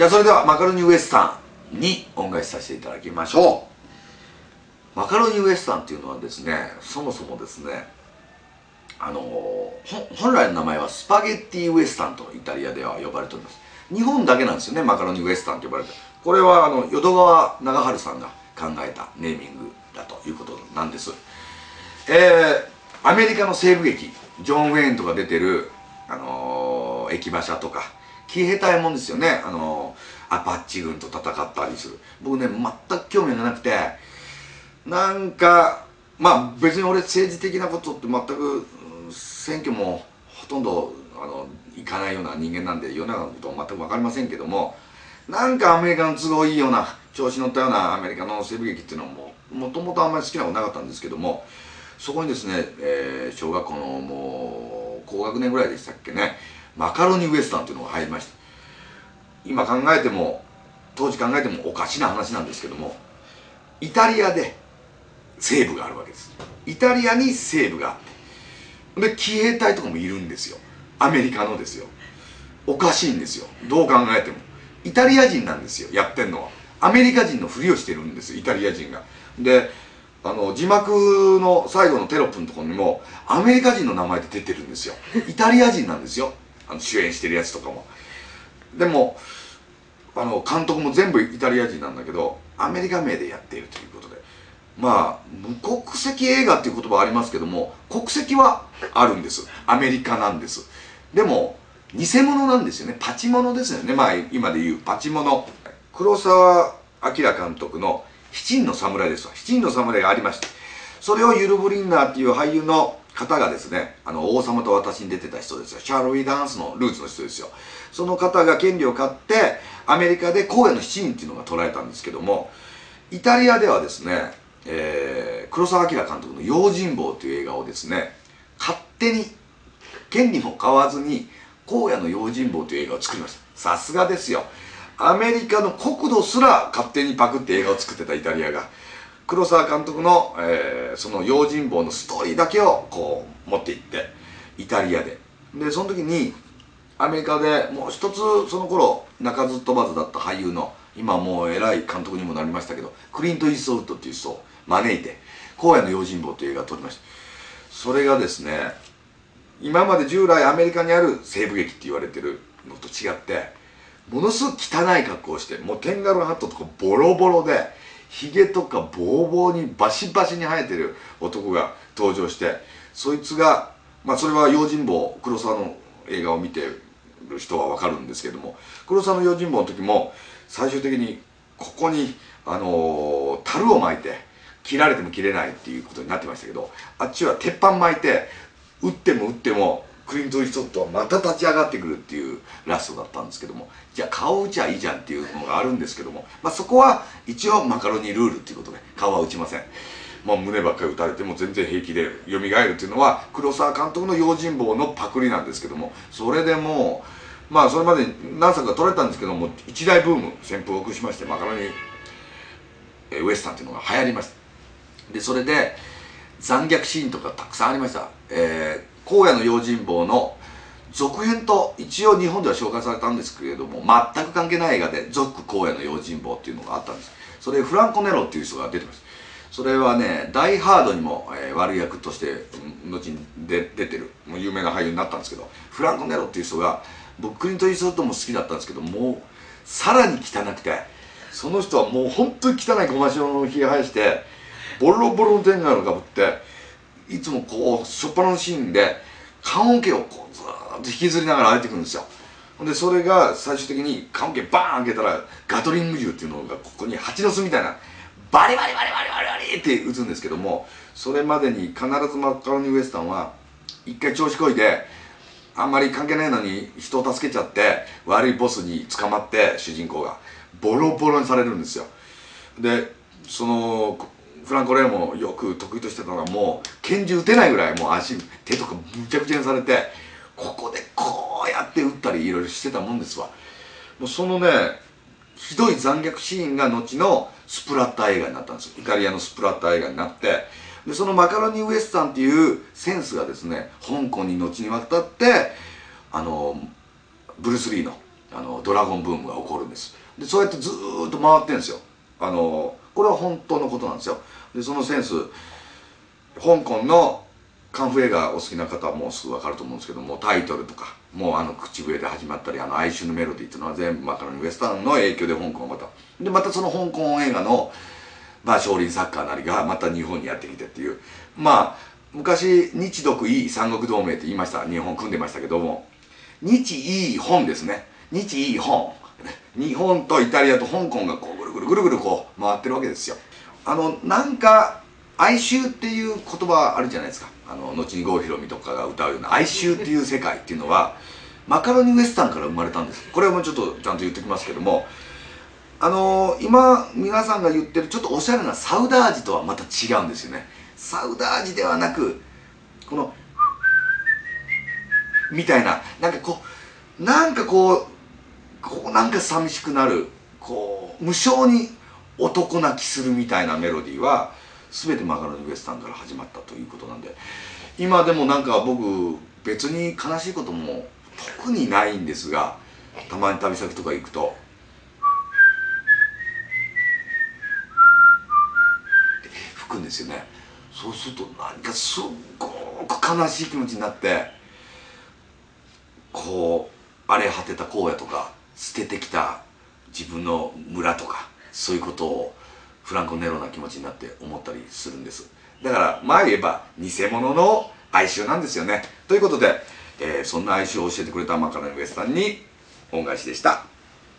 じゃあそれではマカロニウエスタンに恩返しさせていただきましょう。マカロニウエスタンっていうのはですねそもそもですねあの本来の名前はスパゲッティウエスタンとイタリアでは呼ばれております。日本だけなんですよねマカロニウエスタンと呼ばれて。これはあの淀川長春さんが考えたネーミングだということなんです。えー、アメリカの西部劇ジョン・ウェインとか出てる、あのー、駅馬車とか騎兵隊もんですよね、あの、アパッチ軍と戦ったりする僕ね全く興味がなくてなんかまあ別に俺政治的なことって全く選挙もほとんどあのいかないような人間なんで世の中のことは全く分かりませんけどもなんかアメリカの都合いいような調子乗ったようなアメリカの西部劇っていうのももともとあんまり好きなことなかったんですけどもそこにですね、えー、小学校のもう高学年ぐらいでしたっけねマカロニウエスタンっていうのが入りました今考えても当時考えてもおかしな話なんですけどもイタリアで西部があるわけです。イタリアに西部があってで騎兵隊とかもいるんですよ。アメリカのですよ。おかしいんですよ。どう考えても。イタリア人なんですよやってんのは。アメリカ人のふりをしてるんですイタリア人が。であの字幕の最後のテロップのところにもアメリカ人の名前で出てるんですよ。イタリア人なんですよ。あの主演してるやつとかも。でもあの監督も全部イタリア人なんだけどアメリカ名でやっているということで。まあ無国籍映画っていう言葉ありますけども国籍はあるんです。アメリカなんです。でも偽物なんですよね。パチモノですよね。まあ今で言うパチモノ。黒澤明監督の七人の侍ですわ。七人の侍がありまして。それをユル・ブリンナーっていう俳優の方がですねあの王様と私に出てた人ですよ。シャーロウィ・ダンスのルーツの人ですよ。その方が権利を買ってアメリカで荒野の七人っていうのが捉えたんですけどもイタリアではですね、えー、黒澤明監督の「用心棒」という映画をですね勝手に権利も買わずに「荒野の用心棒」という映画を作りました。さすがですよ。アメリカの国土すら勝手にパクって映画を作ってたイタリアが。黒澤監督の、えー、その用心棒のストーリーだけをこう持っていってイタリアで。でその時にアメリカでもう一つその頃鳴かず飛ばずだった俳優の今もう偉い監督にもなりましたけどクリント・イーストウッドっていう人を招いて「荒野の用心棒」という映画を撮りました。それがですね今まで従来アメリカにある西部劇って言われてるのと違ってものすごく汚い格好をしてもうテンガルハットとかボロボロでヒゲとかボーボーにバシバシに生えてる男が登場してそいつがまあそれは用心棒黒沢の映画を見てる人は分かるんですけども黒沢の用心棒の時も最終的にここにあのー、樽を巻いて切られても切れないっていうことになってましたけどあっちは鉄板巻いて打っても打ってもクリント・イーストッドはまた立ち上がってくるっていうラストだったんですけどもじゃあ顔打ちゃいいじゃんっていうのがあるんですけども、まあ、そこは一応マカロニルールっていうことで顔は打ちません。まあ、胸ばっかり打たれても全然平気で蘇るっていうのは黒沢監督の用心棒のパクリなんですけどもそれでもうまあそれまで何作か撮れたんですけども一大ブーム旋風を起こしましてマカロニウエスタンっていうのが流行りましたでそれで残虐シーンとかたくさんありました、え荒野の用心棒の続編と一応日本では紹介されたんですけれども全く関係ない映画で「続荒野の用心棒」っていうのがあったんです。それフランコ・ネロっていう人が出てます。それはね「ダイ・ハード」にも、えー、悪役として後にで出てるもう有名な俳優になったんですけどフランコ・ネロっていう人が僕クリント・イーストウッドも好きだったんですけどもうさらに汚くてその人はもう本当に汚いごましろのひげ生やしてボロボロの天下のかぶっていつもこう初っ端のシーンで棺桶をこうずっと引きずりながら歩いてくるんですよ。でそれが最終的に棺桶バーン開けたらガトリング銃っていうのがここに蜂の巣みたいなバリバリバリバリバリバリって撃つんですけどもそれまでに必ずマカロニウエスタンは一回調子こいであんまり関係ないのに人を助けちゃって悪いボスに捕まって主人公が。ボロボロにされるんですよ。でそのフランコ・レーもよく得意としてたのがもう拳銃撃てないぐらいもう足手とかむちゃくちゃにされてここでこうやって撃ったりいろいろしてたもんですわ。もうそのねひどい残虐シーンが後のスプラッター映画になったんですイタリアのスプラッター映画になって。でそのマカロニウエスタンっていうセンスがですね香港に後に渡ってあのブルース・リーのあのドラゴンブームが起こるんです。でそうやってずっと回ってるんですよ。あのこれは本当のことなんですよ。でそのセンス香港のカンフー映画お好きな方はもうすぐ分かると思うんですけどもタイトルとかもうあの口笛で始まったりあの哀愁のメロディーっていうのは全部マカロニウエスタンの影響で香港またでまたその香港映画のまあ少林サッカーなりがまた日本にやってきてっていう。まあ昔日独いい三国同盟って言いました。日本組んでましたけども。日いい本ですね。日いい本。日本とイタリアと香港がこうるぐるぐるぐるこう回ってるわけですよあのなんか哀愁っていう言葉あるじゃないですかあの後に郷ひろみとかが歌うような哀愁っていう世界っていうのはマカロニウエスタンから生まれたんですこれはもうちょっとちゃんと言ってきますけどもあのー、今皆さんが言ってるちょっとおしゃれなサウダージとはまた違うんですよねサウダージではなくこのみたいななんかこうなんかこうこうなんか寂しくなるこう無性に男泣きするみたいなメロディーは全てマカロニウエスタンから始まったということなんで今でもなんか僕別に悲しいことも特にないんですがたまに旅先とか行くと吹くんですよね。そうすると何かすっごく悲しい気持ちになってこう荒れ果てた荒野とか捨ててきた自分の村とかそういうことをフランコ・ネロな気持ちになって思ったりするんです。だから前言えば偽物の哀愁なんですよね。ということで、えー、そんな哀愁を教えてくれたマカロニウエスタンに恩返しでした。